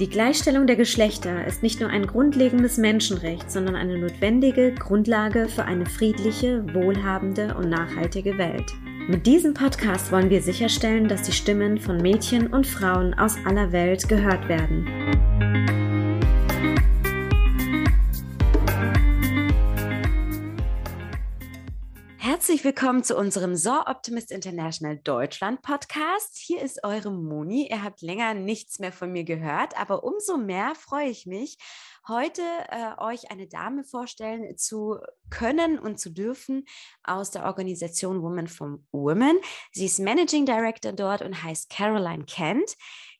Die Gleichstellung der Geschlechter ist nicht nur ein grundlegendes Menschenrecht, sondern eine notwendige Grundlage für eine friedliche, wohlhabende und nachhaltige Welt. Mit diesem Podcast wollen wir sicherstellen, dass die Stimmen von Mädchen und Frauen aus aller Welt gehört werden. Herzlich willkommen zu unserem SOR Optimist International Deutschland Podcast. Hier ist eure Moni. Ihr habt länger nichts mehr von mir gehört, aber umso mehr freue ich mich, heute äh, euch eine Dame vorstellen zu können und zu dürfen aus der Organisation Women from Women. Sie ist Managing Director dort und heißt Caroline Kent.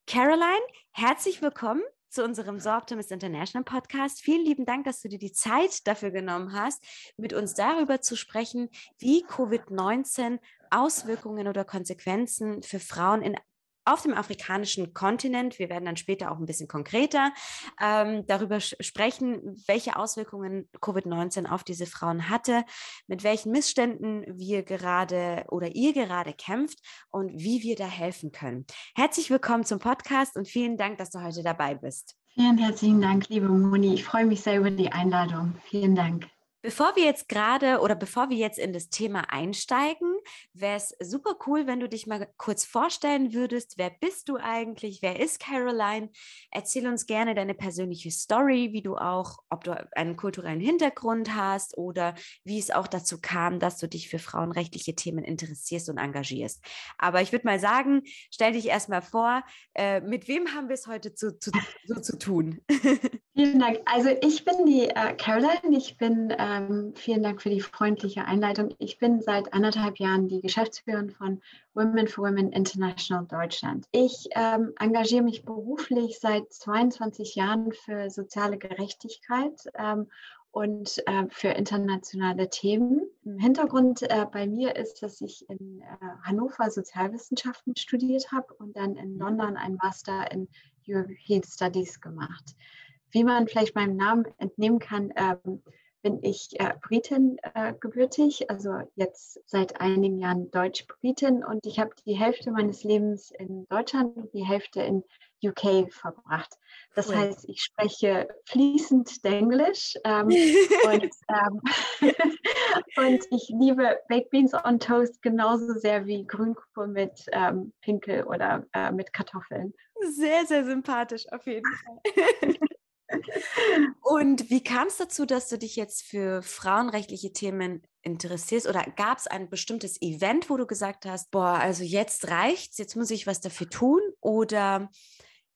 Caroline, herzlich willkommen zu unserem So Optimist International Podcast. Vielen lieben Dank, dass du dir die Zeit dafür genommen hast, mit uns darüber zu sprechen, wie Covid-19 Auswirkungen oder Konsequenzen für Frauen in auf dem afrikanischen Kontinent, wir werden dann später auch ein bisschen konkreter ähm, darüber sprechen, welche Auswirkungen Covid-19 auf diese Frauen hatte, mit welchen Missständen wir gerade oder ihr gerade kämpft und wie wir da helfen können. Herzlich willkommen zum Podcast und vielen Dank, dass du heute dabei bist. Vielen herzlichen Dank, liebe Moni. Ich freue mich sehr über die Einladung. Vielen Dank. Bevor wir jetzt gerade oder bevor wir jetzt in das Thema einsteigen, wäre es super cool, wenn du dich mal kurz vorstellen würdest. Wer bist du eigentlich? Wer ist Caroline? Erzähl uns gerne deine persönliche Story, wie du auch, ob du einen kulturellen Hintergrund hast oder wie es auch dazu kam, dass du dich für frauenrechtliche Themen interessierst und engagierst. Aber ich würde mal sagen, stell dich erstmal vor, äh, mit wem haben wir es heute zu, zu, so zu tun? Vielen Dank. Also ich bin die äh, Caroline. Ich bin, ähm, vielen Dank für die freundliche Einleitung. Ich bin seit anderthalb Jahren die Geschäftsführerin von Women for Women International Deutschland. Ich ähm, engagiere mich beruflich seit 22 Jahren für soziale Gerechtigkeit ähm, und äh, für internationale Themen. Im Hintergrund äh, bei mir ist, dass ich in äh, Hannover Sozialwissenschaften studiert habe und dann in London ein Master in European Studies gemacht. Wie man vielleicht meinem Namen entnehmen kann, ähm, bin ich äh, Britin äh, gebürtig, also jetzt seit einigen Jahren Deutsch-Britin und ich habe die Hälfte meines Lebens in Deutschland und die Hälfte in UK verbracht. Das cool. heißt, ich spreche fließend Englisch ähm, und, ähm, und, ich liebe Baked Beans on Toast genauso sehr wie Grünkohl mit ähm, Pinkel oder äh, mit Kartoffeln. Sehr, sehr sympathisch auf jeden Fall. Und wie kam es dazu, dass du dich jetzt für frauenrechtliche Themen interessierst? Oder gab es ein bestimmtes Event, wo du gesagt hast, boah, also jetzt reicht's, jetzt muss ich was dafür tun? Oder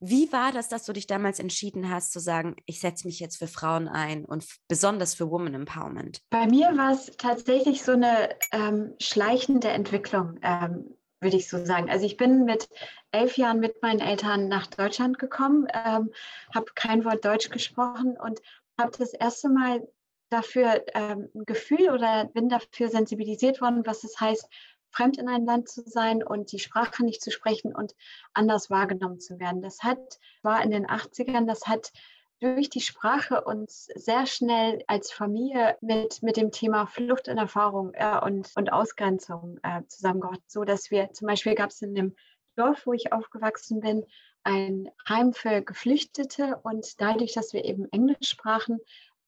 wie war das, dass du dich damals entschieden hast zu sagen, ich setze mich jetzt für Frauen ein und besonders für Woman Empowerment? Bei mir war es tatsächlich so eine ähm, schleichende Entwicklung. Ähm, würde ich so sagen. Also ich bin mit elf Jahren mit meinen Eltern nach Deutschland gekommen, ähm, habe kein Wort Deutsch gesprochen und habe das erste Mal dafür ähm, ein Gefühl oder bin dafür sensibilisiert worden, was es heißt, fremd in ein Land zu sein und die Sprache nicht zu sprechen und anders wahrgenommen zu werden. Das hat, war in den 80ern, das hat durch die Sprache uns sehr schnell als Familie mit, mit dem Thema Flucht in Erfahrung äh, und, und Ausgrenzung äh, zusammengebracht, so dass wir zum Beispiel gab es in dem Dorf, wo ich aufgewachsen bin, ein Heim für Geflüchtete. Und dadurch, dass wir eben Englisch sprachen,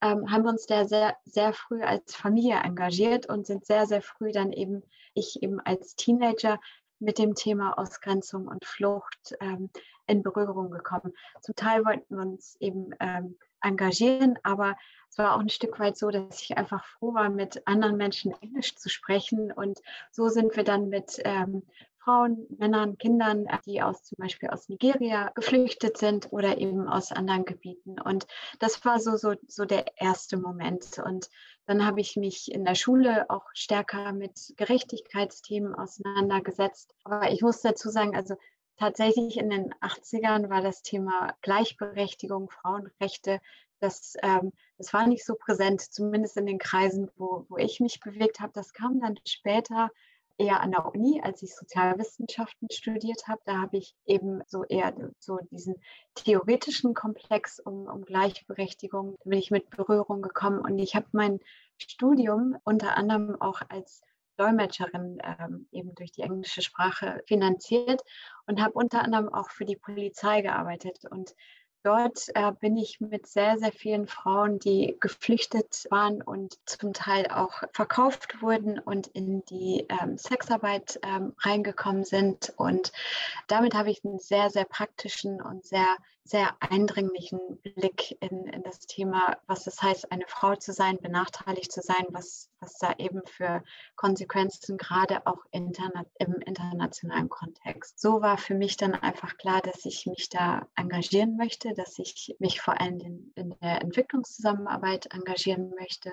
ähm, haben wir uns da sehr, sehr früh als Familie engagiert und sind sehr, sehr früh dann eben, ich eben als Teenager mit dem Thema Ausgrenzung und Flucht ähm, in Berührung gekommen. Zum Teil wollten wir uns eben ähm, engagieren, aber es war auch ein Stück weit so, dass ich einfach froh war, mit anderen Menschen Englisch zu sprechen. Und so sind wir dann mit ähm, Frauen, Männern, Kindern, die aus zum Beispiel aus Nigeria geflüchtet sind oder eben aus anderen Gebieten. Und das war so, so, so der erste Moment. Und dann habe ich mich in der Schule auch stärker mit Gerechtigkeitsthemen auseinandergesetzt. Aber ich muss dazu sagen, also tatsächlich in den 80ern war das Thema Gleichberechtigung, Frauenrechte das, ähm, das war nicht so präsent, zumindest in den Kreisen, wo, wo ich mich bewegt habe. Das kam dann später eher an der Uni, als ich Sozialwissenschaften studiert habe. Da habe ich eben so eher so diesen theoretischen Komplex um, um Gleichberechtigung, da bin ich mit Berührung gekommen. Und ich habe mein Studium unter anderem auch als Dolmetscherin ähm, eben durch die englische Sprache finanziert und habe unter anderem auch für die Polizei gearbeitet. Und Dort äh, bin ich mit sehr, sehr vielen Frauen, die geflüchtet waren und zum Teil auch verkauft wurden und in die ähm, Sexarbeit ähm, reingekommen sind. Und damit habe ich einen sehr, sehr praktischen und sehr sehr eindringlichen Blick in, in das Thema, was es heißt, eine Frau zu sein, benachteiligt zu sein, was, was da eben für Konsequenzen gerade auch interna im internationalen Kontext. So war für mich dann einfach klar, dass ich mich da engagieren möchte, dass ich mich vor allem in, in der Entwicklungszusammenarbeit engagieren möchte.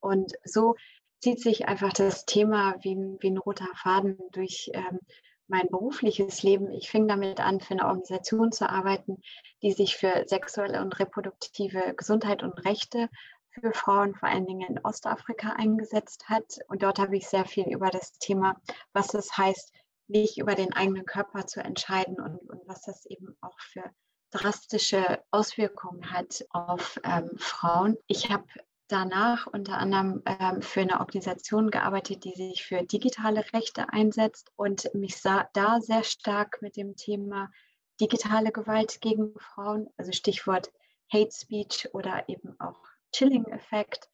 Und so zieht sich einfach das Thema wie, wie ein roter Faden durch ähm, mein berufliches Leben. Ich fing damit an, für eine Organisation zu arbeiten, die sich für sexuelle und reproduktive Gesundheit und Rechte für Frauen vor allen Dingen in Ostafrika eingesetzt hat. Und dort habe ich sehr viel über das Thema, was es heißt, nicht über den eigenen Körper zu entscheiden und, und was das eben auch für drastische Auswirkungen hat auf ähm, Frauen. Ich habe danach unter anderem ähm, für eine Organisation gearbeitet, die sich für digitale Rechte einsetzt und mich sah da sehr stark mit dem Thema digitale Gewalt gegen Frauen, also Stichwort Hate Speech oder eben auch Chilling-Effekt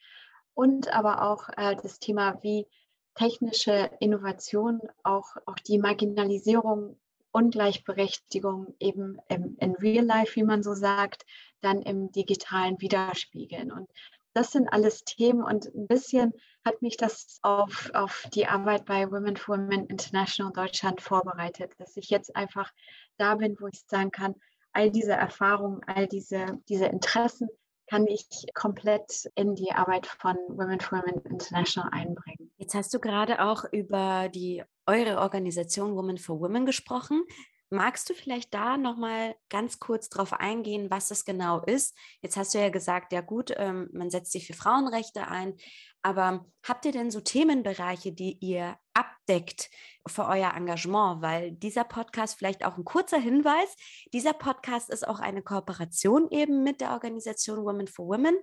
und aber auch äh, das Thema, wie technische Innovation auch, auch die Marginalisierung Ungleichberechtigung eben im, in Real Life, wie man so sagt, dann im digitalen widerspiegeln. Und das sind alles Themen und ein bisschen hat mich das auf, auf die Arbeit bei Women for Women International Deutschland vorbereitet, dass ich jetzt einfach da bin, wo ich sagen kann, all diese Erfahrungen, all diese, diese Interessen kann ich komplett in die Arbeit von Women for Women International einbringen. Jetzt hast du gerade auch über die eure Organisation Women for Women gesprochen. Magst du vielleicht da nochmal ganz kurz drauf eingehen, was das genau ist? Jetzt hast du ja gesagt, ja gut, ähm, man setzt sich für Frauenrechte ein, aber habt ihr denn so Themenbereiche, die ihr abdeckt für euer Engagement? Weil dieser Podcast, vielleicht auch ein kurzer Hinweis, dieser Podcast ist auch eine Kooperation eben mit der Organisation Women for Women.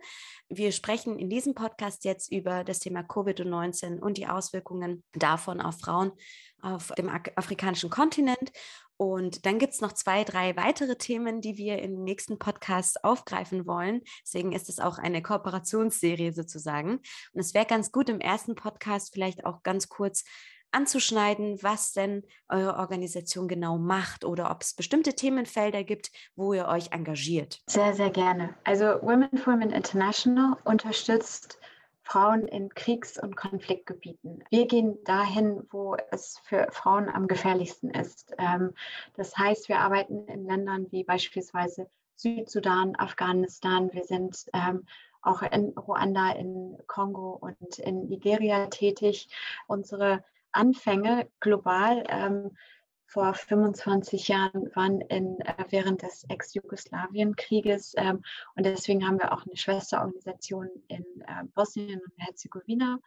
Wir sprechen in diesem Podcast jetzt über das Thema Covid-19 und die Auswirkungen davon auf Frauen auf dem afrikanischen Kontinent. Und dann gibt es noch zwei, drei weitere Themen, die wir im nächsten Podcast aufgreifen wollen. Deswegen ist es auch eine Kooperationsserie sozusagen. Und es wäre ganz gut, im ersten Podcast vielleicht auch ganz kurz anzuschneiden, was denn eure Organisation genau macht oder ob es bestimmte Themenfelder gibt, wo ihr euch engagiert. Sehr, sehr gerne. Also Women for Women International unterstützt Frauen in Kriegs- und Konfliktgebieten. Wir gehen dahin, wo es für Frauen am gefährlichsten ist. Ähm, das heißt, wir arbeiten in Ländern wie beispielsweise Südsudan, Afghanistan. Wir sind ähm, auch in Ruanda, in Kongo und in Nigeria tätig. Unsere Anfänge global ähm, vor 25 Jahren waren in, äh, während des Ex-Jugoslawien-Krieges. Ähm, und deswegen haben wir auch eine Schwesterorganisation in äh, Bosnien und Herzegowina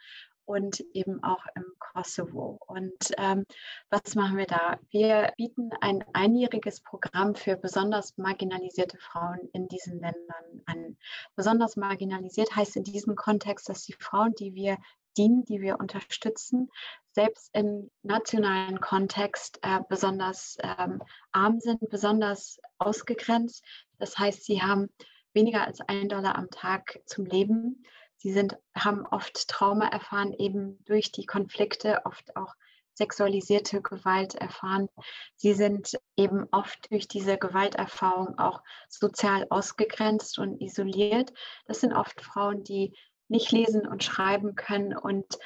und eben auch im Kosovo. Und ähm, was machen wir da? Wir bieten ein einjähriges Programm für besonders marginalisierte Frauen in diesen Ländern an. Besonders marginalisiert heißt in diesem Kontext, dass die Frauen, die wir dienen, die wir unterstützen, selbst im nationalen Kontext äh, besonders ähm, arm sind, besonders ausgegrenzt. Das heißt, sie haben weniger als ein Dollar am Tag zum Leben. Sie sind, haben oft Trauma erfahren, eben durch die Konflikte, oft auch sexualisierte Gewalt erfahren. Sie sind eben oft durch diese Gewalterfahrung auch sozial ausgegrenzt und isoliert. Das sind oft Frauen, die nicht lesen und schreiben können und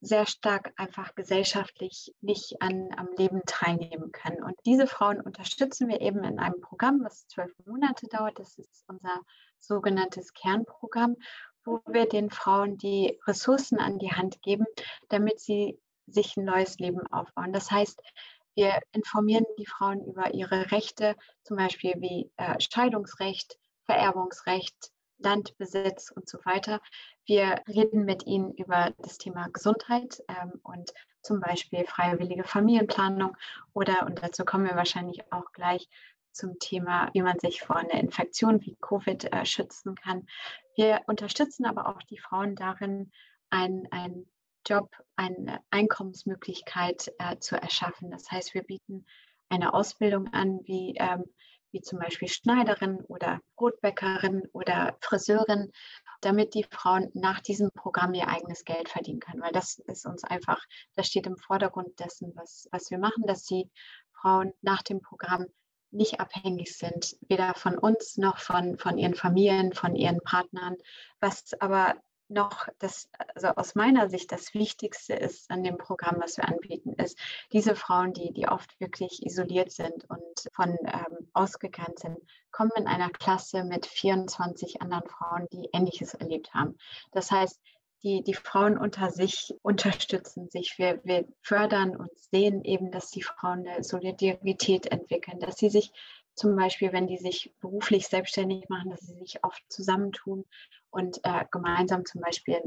sehr stark einfach gesellschaftlich nicht an, am Leben teilnehmen können. Und diese Frauen unterstützen wir eben in einem Programm, was zwölf Monate dauert. Das ist unser sogenanntes Kernprogramm, wo wir den Frauen die Ressourcen an die Hand geben, damit sie sich ein neues Leben aufbauen. Das heißt, wir informieren die Frauen über ihre Rechte, zum Beispiel wie äh, Scheidungsrecht, Vererbungsrecht, Landbesitz und so weiter. Wir reden mit ihnen über das Thema Gesundheit ähm, und zum Beispiel freiwillige Familienplanung oder, und dazu kommen wir wahrscheinlich auch gleich, zum Thema, wie man sich vor einer Infektion wie Covid äh, schützen kann. Wir unterstützen aber auch die Frauen darin, einen Job, eine Einkommensmöglichkeit äh, zu erschaffen. Das heißt, wir bieten eine Ausbildung an, wie, ähm, wie zum Beispiel Schneiderin oder Brotbäckerin oder Friseurin, damit die Frauen nach diesem Programm ihr eigenes Geld verdienen können. Weil das ist uns einfach, das steht im Vordergrund dessen, was, was wir machen, dass die Frauen nach dem Programm nicht abhängig sind, weder von uns noch von, von ihren Familien, von ihren Partnern. Was aber noch das, also aus meiner Sicht das Wichtigste ist an dem Programm, was wir anbieten, ist, diese Frauen, die, die oft wirklich isoliert sind und von ähm, ausgegrenzt sind, kommen in einer Klasse mit 24 anderen Frauen, die Ähnliches erlebt haben. Das heißt, die, die Frauen unter sich unterstützen sich. Wir, wir fördern und sehen eben, dass die Frauen eine Solidarität entwickeln, dass sie sich zum Beispiel, wenn die sich beruflich selbstständig machen, dass sie sich oft zusammentun und äh, gemeinsam zum Beispiel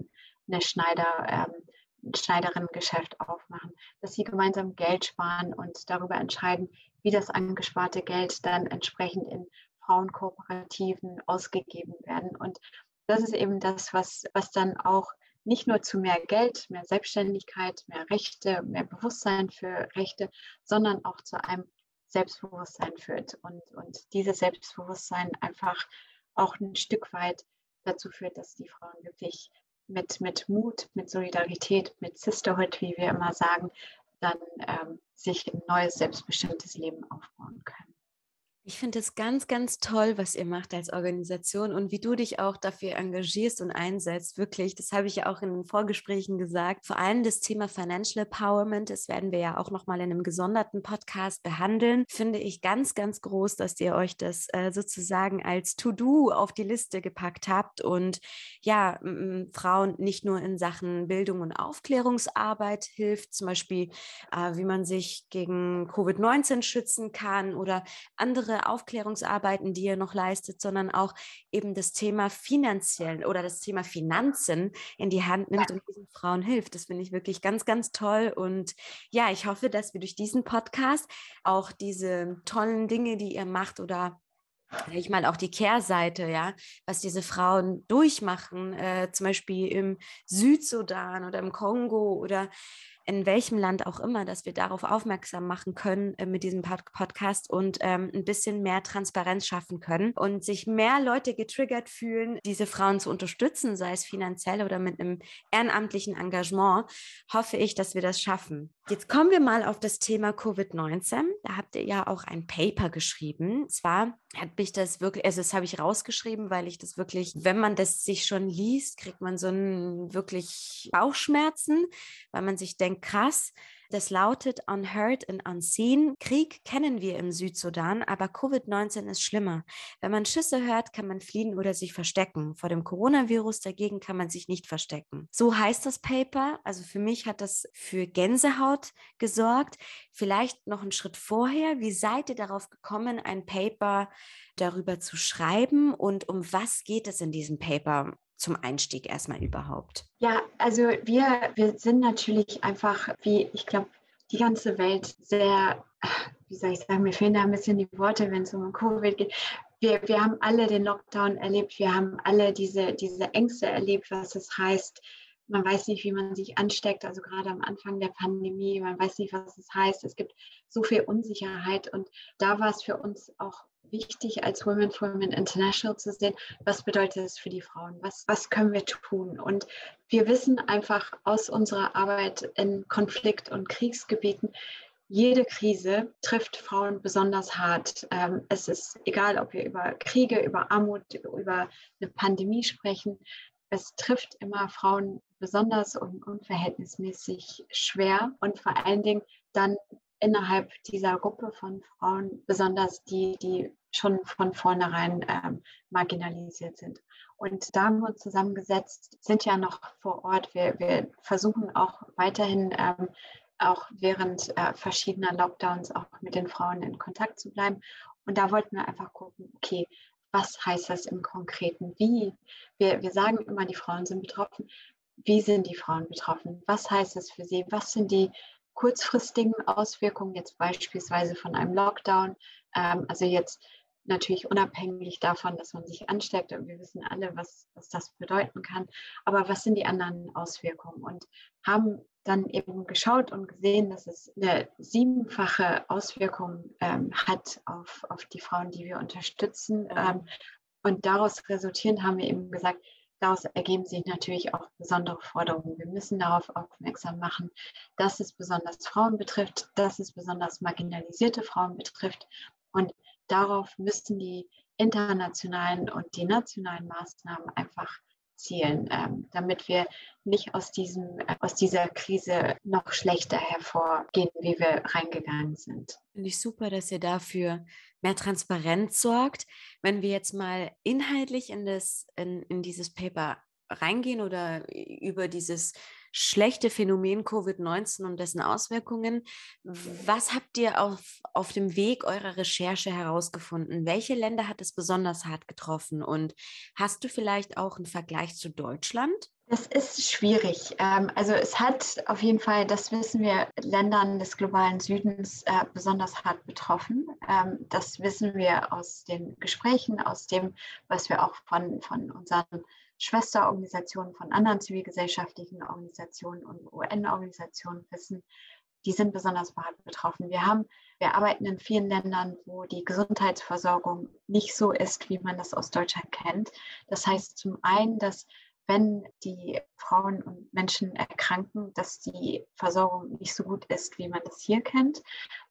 eine Schneider, ähm, Schneiderinnengeschäft aufmachen, dass sie gemeinsam Geld sparen und darüber entscheiden, wie das angesparte Geld dann entsprechend in Frauenkooperativen ausgegeben werden. Und das ist eben das, was, was dann auch nicht nur zu mehr Geld, mehr Selbstständigkeit, mehr Rechte, mehr Bewusstsein für Rechte, sondern auch zu einem Selbstbewusstsein führt und, und dieses Selbstbewusstsein einfach auch ein Stück weit dazu führt, dass die Frauen wirklich mit, mit Mut, mit Solidarität, mit Sisterhood, wie wir immer sagen, dann ähm, sich ein neues, selbstbestimmtes Leben aufbauen können. Ich finde es ganz, ganz toll, was ihr macht als Organisation und wie du dich auch dafür engagierst und einsetzt. Wirklich, das habe ich ja auch in den Vorgesprächen gesagt. Vor allem das Thema Financial Empowerment, das werden wir ja auch nochmal in einem gesonderten Podcast behandeln. Finde ich ganz, ganz groß, dass ihr euch das äh, sozusagen als To-Do auf die Liste gepackt habt und ja, Frauen nicht nur in Sachen Bildung und Aufklärungsarbeit hilft, zum Beispiel, äh, wie man sich gegen Covid-19 schützen kann oder andere Aufklärungsarbeiten, die ihr noch leistet, sondern auch eben das Thema finanziell oder das Thema Finanzen in die Hand nimmt und diesen Frauen hilft. Das finde ich wirklich ganz, ganz toll. Und ja, ich hoffe, dass wir durch diesen Podcast auch diese tollen Dinge, die ihr macht oder ich mal auch die Kehrseite, ja, was diese Frauen durchmachen, äh, zum Beispiel im Südsudan oder im Kongo oder in welchem Land auch immer, dass wir darauf aufmerksam machen können äh, mit diesem Pod Podcast und ähm, ein bisschen mehr Transparenz schaffen können und sich mehr Leute getriggert fühlen, diese Frauen zu unterstützen, sei es finanziell oder mit einem ehrenamtlichen Engagement, hoffe ich, dass wir das schaffen. Jetzt kommen wir mal auf das Thema Covid-19. Da habt ihr ja auch ein Paper geschrieben. Zwar hat mich das wirklich, also das habe ich rausgeschrieben, weil ich das wirklich, wenn man das sich schon liest, kriegt man so einen wirklich Bauchschmerzen, weil man sich denkt, krass, das lautet Unheard and Unseen. Krieg kennen wir im Südsudan, aber Covid-19 ist schlimmer. Wenn man Schüsse hört, kann man fliehen oder sich verstecken. Vor dem Coronavirus dagegen kann man sich nicht verstecken. So heißt das Paper. Also für mich hat das für Gänsehaut gesorgt. Vielleicht noch einen Schritt vorher. Wie seid ihr darauf gekommen, ein Paper darüber zu schreiben und um was geht es in diesem Paper? Zum Einstieg erstmal überhaupt? Ja, also wir, wir sind natürlich einfach, wie ich glaube, die ganze Welt sehr, wie soll ich sagen, mir fehlen da ein bisschen die Worte, wenn es um Covid geht. Wir, wir haben alle den Lockdown erlebt, wir haben alle diese, diese Ängste erlebt, was es heißt, man weiß nicht, wie man sich ansteckt, also gerade am Anfang der Pandemie, man weiß nicht, was es heißt. Es gibt so viel Unsicherheit und da war es für uns auch wichtig, als Women for Women International zu sehen, was bedeutet es für die Frauen, was, was können wir tun. Und wir wissen einfach aus unserer Arbeit in Konflikt- und Kriegsgebieten, jede Krise trifft Frauen besonders hart. Ähm, es ist egal, ob wir über Kriege, über Armut, über eine Pandemie sprechen. Es trifft immer Frauen besonders und unverhältnismäßig schwer und vor allen Dingen dann innerhalb dieser Gruppe von Frauen, besonders die, die schon von vornherein ähm, marginalisiert sind. Und da haben wir uns zusammengesetzt, sind ja noch vor Ort. Wir, wir versuchen auch weiterhin, ähm, auch während äh, verschiedener Lockdowns, auch mit den Frauen in Kontakt zu bleiben. Und da wollten wir einfach gucken, okay, was heißt das im Konkreten? Wie? Wir, wir sagen immer, die Frauen sind betroffen. Wie sind die Frauen betroffen? Was heißt das für sie? Was sind die kurzfristigen Auswirkungen jetzt beispielsweise von einem Lockdown? Ähm, also jetzt natürlich unabhängig davon, dass man sich ansteckt und wir wissen alle, was, was das bedeuten kann. Aber was sind die anderen Auswirkungen? Und haben dann eben geschaut und gesehen, dass es eine siebenfache Auswirkung ähm, hat auf, auf die Frauen, die wir unterstützen. Ähm, und daraus resultierend haben wir eben gesagt, daraus ergeben sich natürlich auch besondere Forderungen. Wir müssen darauf aufmerksam machen, dass es besonders Frauen betrifft, dass es besonders marginalisierte Frauen betrifft. Und darauf müssen die internationalen und die nationalen Maßnahmen einfach zielen, ähm, damit wir nicht aus, diesem, aus dieser Krise noch schlechter hervorgehen, wie wir reingegangen sind. Finde ich super, dass ihr dafür mehr Transparenz sorgt. Wenn wir jetzt mal inhaltlich in, das, in, in dieses Paper reingehen oder über dieses schlechte Phänomen Covid-19 und dessen Auswirkungen. Was habt ihr auf, auf dem Weg eurer Recherche herausgefunden? Welche Länder hat es besonders hart getroffen? Und hast du vielleicht auch einen Vergleich zu Deutschland? Das ist schwierig. Ähm, also es hat auf jeden Fall, das wissen wir, Ländern des globalen Südens äh, besonders hart betroffen. Ähm, das wissen wir aus den Gesprächen, aus dem, was wir auch von, von unseren Schwesterorganisationen von anderen zivilgesellschaftlichen Organisationen und UN-Organisationen wissen, die sind besonders betroffen. Wir haben, wir arbeiten in vielen Ländern, wo die Gesundheitsversorgung nicht so ist, wie man das aus Deutschland kennt. Das heißt zum einen, dass wenn die Frauen und Menschen erkranken, dass die Versorgung nicht so gut ist, wie man das hier kennt.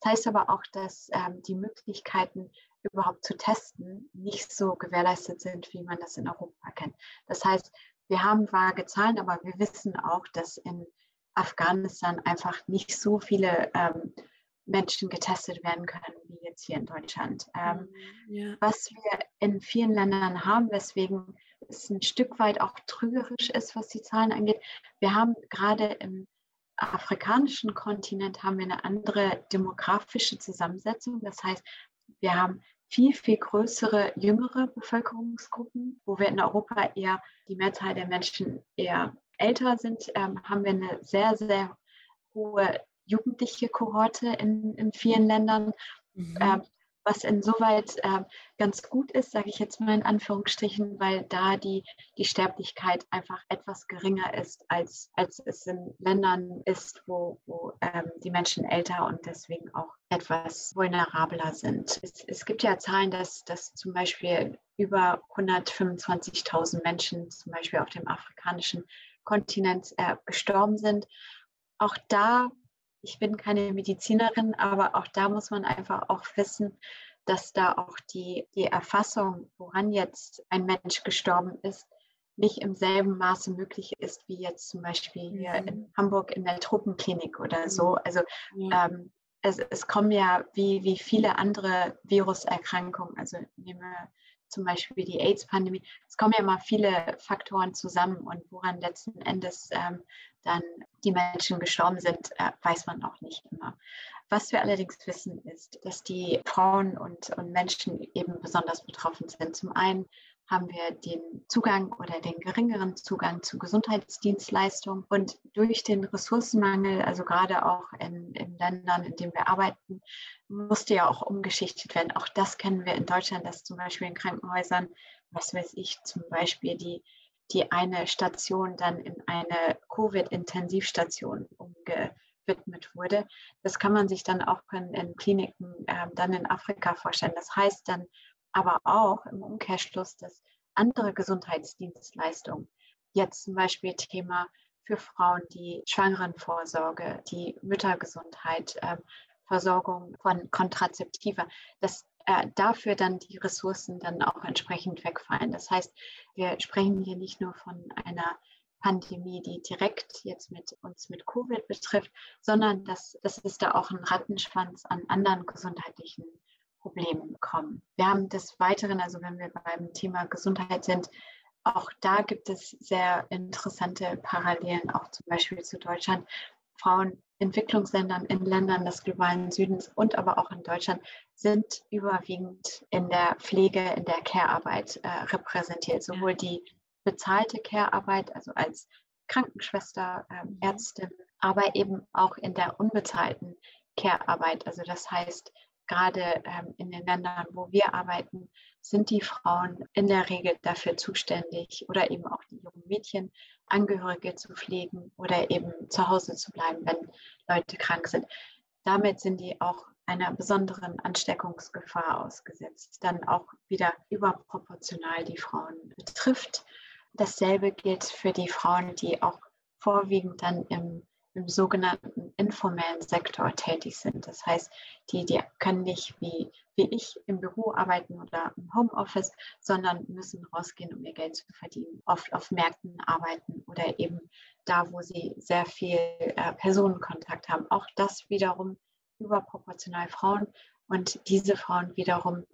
Das heißt aber auch, dass ähm, die Möglichkeiten überhaupt zu testen, nicht so gewährleistet sind, wie man das in Europa kennt. Das heißt, wir haben vage Zahlen, aber wir wissen auch, dass in Afghanistan einfach nicht so viele ähm, Menschen getestet werden können wie jetzt hier in Deutschland. Ähm, mhm, ja. Was wir in vielen Ländern haben, weswegen es ein Stück weit auch trügerisch ist, was die Zahlen angeht. Wir haben gerade im afrikanischen Kontinent haben wir eine andere demografische Zusammensetzung. Das heißt, wir haben viel, viel größere, jüngere Bevölkerungsgruppen, wo wir in Europa eher die Mehrzahl der Menschen eher älter sind, ähm, haben wir eine sehr, sehr hohe jugendliche Kohorte in, in vielen Ländern. Mhm. Ähm, was insoweit äh, ganz gut ist, sage ich jetzt mal in Anführungsstrichen, weil da die, die Sterblichkeit einfach etwas geringer ist, als, als es in Ländern ist, wo, wo ähm, die Menschen älter und deswegen auch etwas vulnerabler sind. Es, es gibt ja Zahlen, dass, dass zum Beispiel über 125.000 Menschen zum Beispiel auf dem afrikanischen Kontinent äh, gestorben sind. Auch da ich bin keine Medizinerin, aber auch da muss man einfach auch wissen, dass da auch die, die Erfassung, woran jetzt ein Mensch gestorben ist, nicht im selben Maße möglich ist wie jetzt zum Beispiel hier mhm. in Hamburg in der Truppenklinik oder so. Mhm. Also ja. ähm, es, es, kommen ja wie, wie viele andere Viruserkrankungen, also nehme zum Beispiel die AIDS-Pandemie, es kommen ja immer viele Faktoren zusammen und woran letzten Endes ähm, dann die Menschen gestorben sind, äh, weiß man auch nicht immer. Was wir allerdings wissen, ist, dass die Frauen und, und Menschen eben besonders betroffen sind. Zum einen haben wir den Zugang oder den geringeren Zugang zu Gesundheitsdienstleistungen. Und durch den Ressourcenmangel, also gerade auch in, in, Ländern, in denen wir arbeiten, musste ja auch umgeschichtet werden. Auch das kennen wir in Deutschland, dass zum Beispiel in Krankenhäusern, was weiß ich, zum Beispiel die, die eine Station dann in eine Covid-Intensivstation umgewidmet wurde. Das kann man sich dann auch in, in Kliniken äh, dann in Afrika vorstellen. Das heißt dann, aber auch im Umkehrschluss, dass andere Gesundheitsdienstleistungen, jetzt zum Beispiel Thema für Frauen die Schwangerenvorsorge, die Müttergesundheit, äh, Versorgung von Kontrazeptiva, dass äh, dafür dann die Ressourcen dann auch entsprechend wegfallen. Das heißt, wir sprechen hier nicht nur von einer Pandemie, die direkt jetzt mit uns mit Covid betrifft, sondern dass, dass es da auch einen Rattenschwanz an anderen gesundheitlichen Problemen kommen. Wir haben des Weiteren, also wenn wir beim Thema Gesundheit sind, auch da gibt es sehr interessante Parallelen, auch zum Beispiel zu Deutschland. Frauen Entwicklungsländern, in Ländern des globalen Südens und aber auch in Deutschland sind überwiegend in der Pflege, in der Care-Arbeit äh, repräsentiert. Sowohl die bezahlte Care-Arbeit, also als Krankenschwester, ähm, mhm. Ärztin, aber eben auch in der unbezahlten Care-Arbeit. Also das heißt, gerade ähm, in den Ländern, wo wir arbeiten, sind die Frauen in der Regel dafür zuständig oder eben auch die jungen Mädchen, Angehörige zu pflegen oder eben zu Hause zu bleiben, wenn Leute krank sind. Damit sind die auch einer besonderen Ansteckungsgefahr ausgesetzt, dann auch wieder überproportional die Frauen betrifft. Dasselbe gilt für die Frauen, die auch vorwiegend dann im im sogenannten informellen Sektor tätig sind. Das heißt, die, die können nicht wie, wie ich im Büro arbeiten oder im Homeoffice, sondern müssen rausgehen, um ihr Geld zu verdienen, oft auf Märkten arbeiten oder eben da, wo sie sehr viel äh, Personenkontakt haben. Auch das wiederum überproportional Frauen und diese Frauen wiederum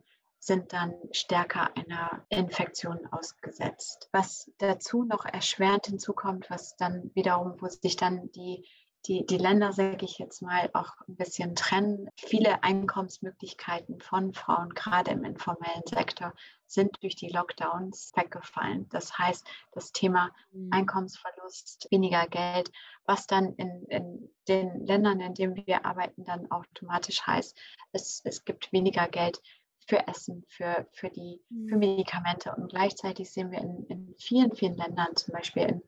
sind dann stärker einer Infektion ausgesetzt. Was dazu noch erschwerend hinzukommt, was dann wiederum, wo sich dann die, die, die Länder, sage ich jetzt mal, auch ein bisschen trennen. Viele Einkommensmöglichkeiten von Frauen, gerade im informellen Sektor, sind durch die Lockdowns weggefallen. Das heißt, das Thema mhm. Einkommensverlust, weniger Geld, was dann in, in den Ländern, in denen wir arbeiten, dann automatisch heißt, es, es gibt weniger Geld für Essen, für, für, die, für mhm. Medikamente. Und gleichzeitig sehen wir in, in vielen, vielen Ländern, zum Beispiel in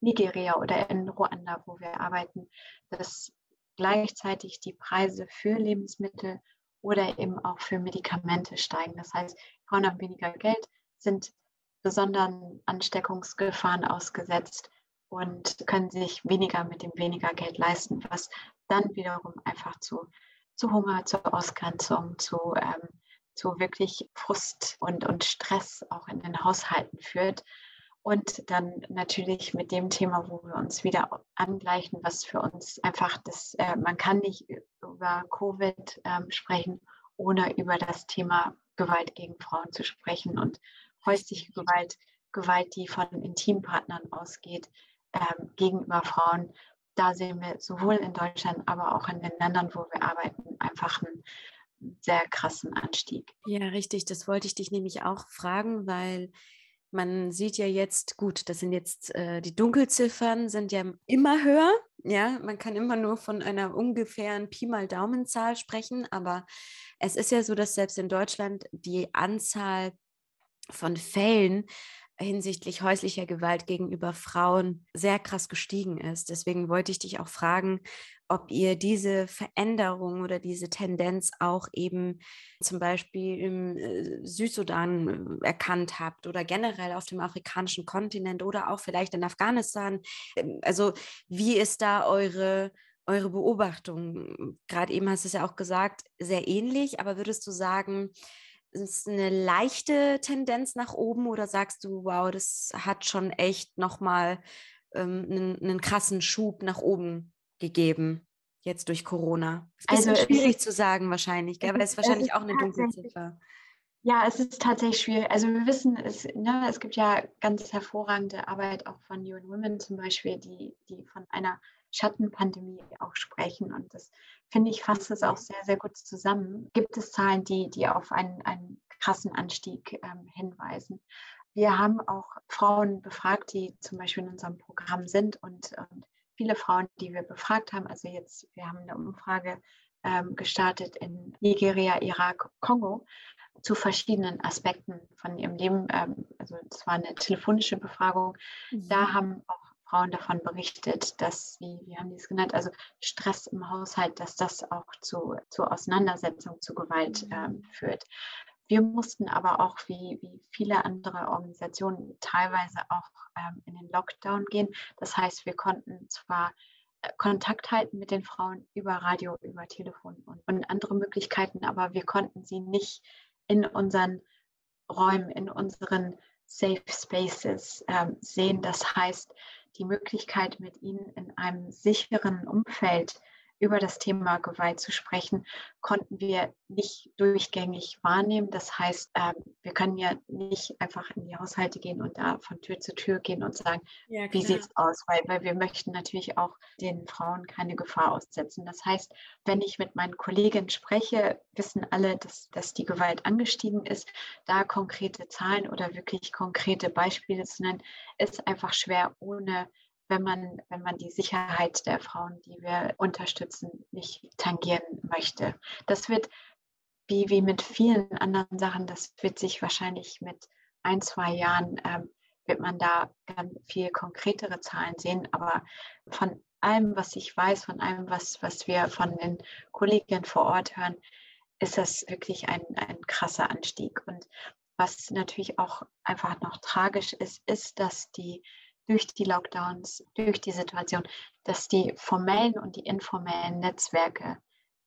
Nigeria oder in Ruanda, wo wir arbeiten, dass gleichzeitig die Preise für Lebensmittel oder eben auch für Medikamente steigen. Das heißt, Frauen haben weniger Geld, sind besonderen Ansteckungsgefahren ausgesetzt und können sich weniger mit dem weniger Geld leisten, was dann wiederum einfach zu, zu Hunger, zur Ausgrenzung, zu ähm, zu wirklich Frust und, und Stress auch in den Haushalten führt. Und dann natürlich mit dem Thema, wo wir uns wieder angleichen, was für uns einfach das, äh, man kann nicht über Covid ähm, sprechen, ohne über das Thema Gewalt gegen Frauen zu sprechen und häusliche Gewalt, Gewalt, die von Intimpartnern ausgeht, ähm, gegenüber Frauen. Da sehen wir sowohl in Deutschland, aber auch in den Ländern, wo wir arbeiten, einfach ein sehr krassen Anstieg. Ja, richtig. Das wollte ich dich nämlich auch fragen, weil man sieht ja jetzt, gut, das sind jetzt äh, die Dunkelziffern sind ja immer höher. Ja, man kann immer nur von einer ungefähren Pi mal Daumenzahl sprechen, aber es ist ja so, dass selbst in Deutschland die Anzahl von Fällen hinsichtlich häuslicher Gewalt gegenüber Frauen sehr krass gestiegen ist. Deswegen wollte ich dich auch fragen, ob ihr diese Veränderung oder diese Tendenz auch eben zum Beispiel im äh, Südsudan äh, erkannt habt oder generell auf dem afrikanischen Kontinent oder auch vielleicht in Afghanistan. Ähm, also wie ist da eure eure Beobachtung? Gerade eben hast du es ja auch gesagt, sehr ähnlich, aber würdest du sagen, ist eine leichte Tendenz nach oben oder sagst du, wow, das hat schon echt nochmal ähm, einen, einen krassen Schub nach oben gegeben, jetzt durch Corona? Ist ein bisschen also, schwierig zu sagen wahrscheinlich, gell? weil es wahrscheinlich auch eine dunkle Ziffer. Ja, es ist tatsächlich schwierig. Also wir wissen, es, ne, es gibt ja ganz hervorragende Arbeit auch von UN Women zum Beispiel, die, die von einer Schattenpandemie auch sprechen. Und das finde ich fasst es auch sehr, sehr gut zusammen. Gibt es Zahlen, die, die auf einen, einen krassen Anstieg ähm, hinweisen? Wir haben auch Frauen befragt, die zum Beispiel in unserem Programm sind und, und viele Frauen, die wir befragt haben. Also jetzt, wir haben eine Umfrage ähm, gestartet in Nigeria, Irak, Kongo zu verschiedenen Aspekten von ihrem Leben. Ähm, also es war eine telefonische Befragung. Mhm. Da haben auch Frauen davon berichtet, dass, wie, wie haben die es genannt, also Stress im Haushalt, dass das auch zu, zu Auseinandersetzung, zu Gewalt mhm. ähm, führt. Wir mussten aber auch, wie, wie viele andere Organisationen, teilweise auch ähm, in den Lockdown gehen. Das heißt, wir konnten zwar äh, Kontakt halten mit den Frauen über Radio, über Telefon und, und andere Möglichkeiten, aber wir konnten sie nicht in unseren Räumen, in unseren Safe Spaces ähm, sehen. Das heißt, die Möglichkeit, mit ihnen in einem sicheren Umfeld über das Thema Gewalt zu sprechen, konnten wir nicht durchgängig wahrnehmen. Das heißt, ähm, wir können ja nicht einfach in die Haushalte gehen und da von Tür zu Tür gehen und sagen, ja, wie sieht es aus, weil, weil wir möchten natürlich auch den Frauen keine Gefahr aussetzen. Das heißt, wenn ich mit meinen Kolleginnen spreche, wissen alle, dass, dass die Gewalt angestiegen ist. Da konkrete Zahlen oder wirklich konkrete Beispiele zu nennen, ist einfach schwer, ohne wenn man, wenn man die Sicherheit der Frauen, die wir unterstützen, nicht tangieren möchte. Das wird wie, wie mit vielen anderen Sachen, das wird sich wahrscheinlich mit ein, zwei Jahren, ähm, wird man da ganz viel konkretere Zahlen sehen. Aber von allem, was ich weiß, von allem, was, was wir von den Kolleginnen vor Ort hören, ist das wirklich ein, ein krasser Anstieg. Und was natürlich auch einfach noch tragisch ist, ist, dass die durch die Lockdowns, durch die Situation, dass die formellen und die informellen Netzwerke,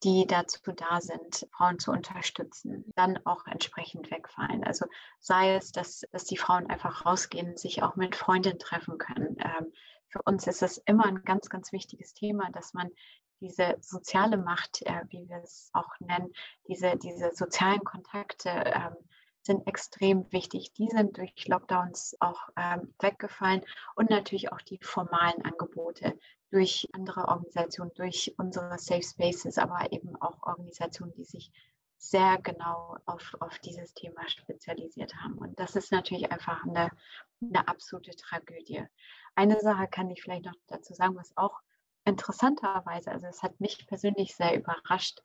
die dazu da sind, Frauen zu unterstützen, dann auch entsprechend wegfallen. Also sei es, dass, dass die Frauen einfach rausgehen, sich auch mit Freundinnen treffen können. Ähm, für uns ist es immer ein ganz, ganz wichtiges Thema, dass man diese soziale Macht, äh, wie wir es auch nennen, diese, diese sozialen Kontakte ähm, sind extrem wichtig. Die sind durch Lockdowns auch ähm, weggefallen und natürlich auch die formalen Angebote durch andere Organisationen, durch unsere Safe Spaces, aber eben auch Organisationen, die sich sehr genau auf, auf dieses Thema spezialisiert haben. Und das ist natürlich einfach eine, eine absolute Tragödie. Eine Sache kann ich vielleicht noch dazu sagen, was auch interessanterweise, also es hat mich persönlich sehr überrascht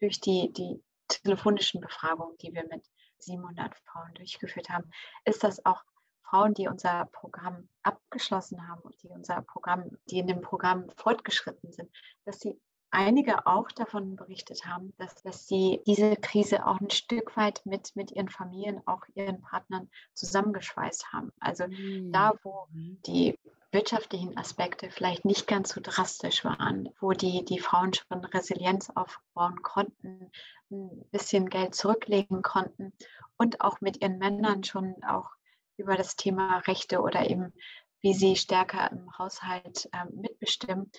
durch die, die telefonischen Befragungen, die wir mit 700 Frauen durchgeführt haben, ist das auch Frauen, die unser Programm abgeschlossen haben und die unser Programm, die in dem Programm fortgeschritten sind, dass sie einige auch davon berichtet haben, dass, dass sie diese Krise auch ein Stück weit mit, mit ihren Familien, auch ihren Partnern zusammengeschweißt haben. Also mhm. da, wo mhm. die wirtschaftlichen Aspekte vielleicht nicht ganz so drastisch waren, wo die, die Frauen schon Resilienz aufbauen konnten, ein bisschen Geld zurücklegen konnten und auch mit ihren Männern schon auch über das Thema Rechte oder eben wie sie stärker im Haushalt äh, mitbestimmen,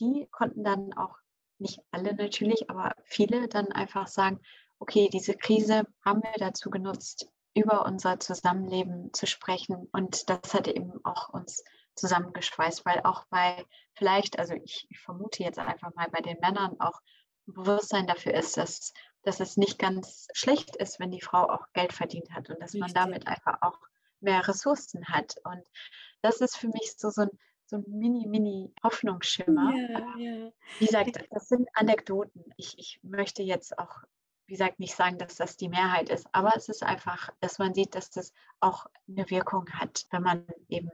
die konnten dann auch nicht alle natürlich, aber viele dann einfach sagen, okay, diese Krise haben wir dazu genutzt, über unser Zusammenleben zu sprechen. Und das hat eben auch uns zusammengeschweißt, weil auch bei vielleicht, also ich, ich vermute jetzt einfach mal bei den Männern auch ein Bewusstsein dafür ist, dass, dass es nicht ganz schlecht ist, wenn die Frau auch Geld verdient hat und dass Richtig. man damit einfach auch mehr Ressourcen hat. Und das ist für mich so, so ein so ein Mini-Mini-Hoffnungsschimmer. Ja, ja. Wie gesagt, das sind Anekdoten. Ich, ich möchte jetzt auch, wie gesagt, nicht sagen, dass das die Mehrheit ist, aber es ist einfach, dass man sieht, dass das auch eine Wirkung hat, wenn man eben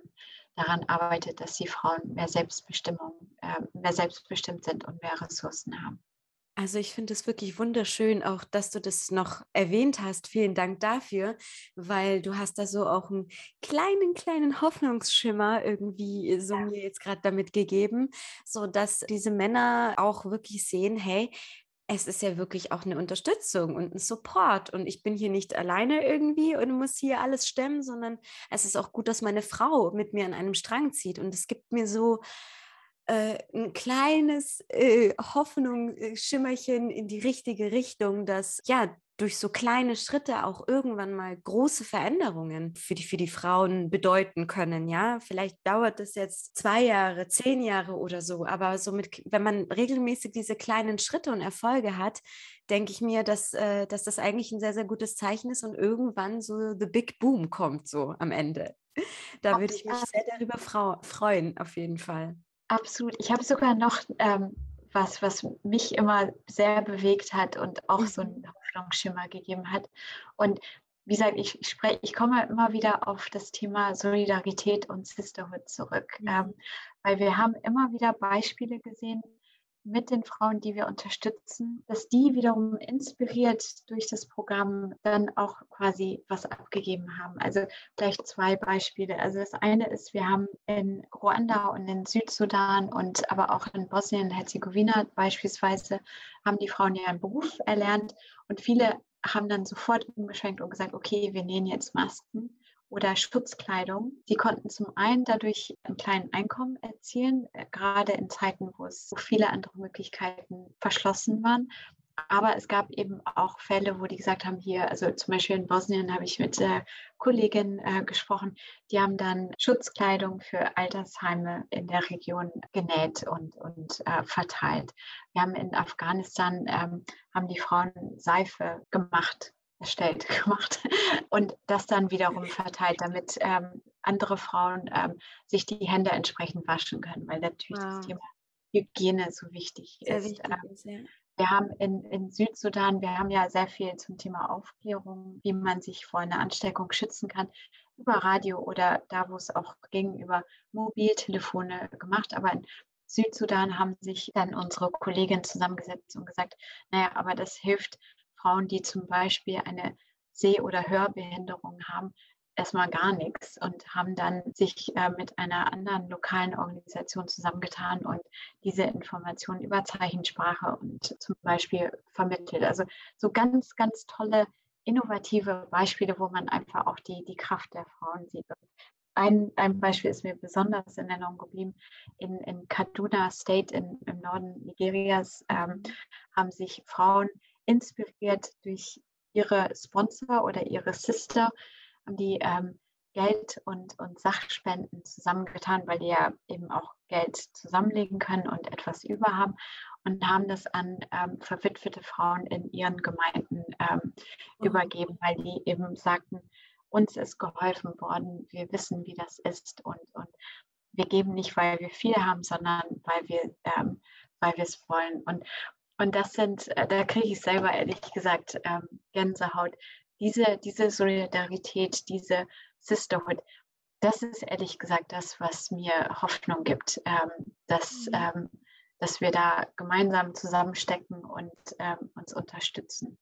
daran arbeitet, dass die Frauen mehr Selbstbestimmung, äh, mehr selbstbestimmt sind und mehr Ressourcen haben. Also ich finde es wirklich wunderschön, auch dass du das noch erwähnt hast. Vielen Dank dafür, weil du hast da so auch einen kleinen, kleinen Hoffnungsschimmer irgendwie so mir jetzt gerade damit gegeben, so dass diese Männer auch wirklich sehen, hey, es ist ja wirklich auch eine Unterstützung und ein Support. Und ich bin hier nicht alleine irgendwie und muss hier alles stemmen, sondern es ist auch gut, dass meine Frau mit mir an einem Strang zieht. Und es gibt mir so äh, ein kleines äh, Hoffnungsschimmerchen in die richtige Richtung, dass ja durch so kleine Schritte auch irgendwann mal große Veränderungen für die, für die Frauen bedeuten können. Ja, vielleicht dauert das jetzt zwei Jahre, zehn Jahre oder so, aber somit, wenn man regelmäßig diese kleinen Schritte und Erfolge hat, denke ich mir, dass, äh, dass das eigentlich ein sehr, sehr gutes Zeichen ist und irgendwann so the big boom kommt so am Ende. Da würde ich mich sehr darüber freuen, auf jeden Fall. Absolut. Ich habe sogar noch ähm, was, was mich immer sehr bewegt hat und auch so einen mhm. Hoffnungsschimmer gegeben hat. Und wie gesagt, ich, spreche, ich komme immer wieder auf das Thema Solidarität und Sisterhood zurück, mhm. ähm, weil wir haben immer wieder Beispiele gesehen, mit den Frauen, die wir unterstützen, dass die wiederum inspiriert durch das Programm dann auch quasi was abgegeben haben. Also vielleicht zwei Beispiele. Also das eine ist, wir haben in Ruanda und in Südsudan und aber auch in Bosnien-Herzegowina beispielsweise, haben die Frauen ja einen Beruf erlernt und viele haben dann sofort umgeschwenkt und gesagt, okay, wir nähen jetzt Masken oder Schutzkleidung. Sie konnten zum einen dadurch ein kleines Einkommen erzielen, äh, gerade in Zeiten, wo es so viele andere Möglichkeiten verschlossen waren. Aber es gab eben auch Fälle, wo die gesagt haben, hier, also zum Beispiel in Bosnien habe ich mit äh, Kolleginnen äh, gesprochen, die haben dann Schutzkleidung für Altersheime in der Region genäht und, und äh, verteilt. Wir haben in Afghanistan, ähm, haben die Frauen Seife gemacht erstellt, gemacht und das dann wiederum verteilt, damit ähm, andere Frauen ähm, sich die Hände entsprechend waschen können, weil natürlich wow. das Thema Hygiene so wichtig Sehr ist. Wichtig ähm, ist ja. Wir haben in, in Südsudan, wir haben ja sehr viel zum Thema Aufklärung, wie man sich vor einer Ansteckung schützen kann, über Radio oder da, wo es auch ging, über Mobiltelefone gemacht. Aber in Südsudan haben sich dann unsere Kolleginnen zusammengesetzt und gesagt, naja, aber das hilft Frauen, die zum Beispiel eine Seh- oder Hörbehinderung haben, erstmal gar nichts und haben dann sich äh, mit einer anderen lokalen Organisation zusammengetan und diese Informationen über Zeichensprache und zum Beispiel vermittelt. Also so ganz, ganz tolle, innovative Beispiele, wo man einfach auch die, die Kraft der Frauen sieht. Ein, ein Beispiel ist mir besonders in Erinnerung geblieben. In, in Kaduna State in, im Norden Nigerias ähm, haben sich Frauen inspiriert durch ihre Sponsor oder ihre Sister haben die ähm, Geld und, und Sachspenden zusammengetan, weil die ja eben auch Geld zusammenlegen können und etwas über haben und haben das an ähm, verwitwete Frauen in ihren Gemeinden ähm, mhm. übergeben, weil die eben sagten, uns ist geholfen worden, wir wissen, wie das ist und, und wir geben nicht, weil wir viel haben, sondern weil wir ähm, weil wir es wollen. Und, und das sind, äh, da kriege ich selber ehrlich gesagt ähm, Gänsehaut, diese, diese Solidarität, diese Sisterhood, das ist ehrlich gesagt das, was mir Hoffnung gibt, ähm, dass, mhm. ähm, dass wir da gemeinsam zusammenstecken und ähm, uns unterstützen.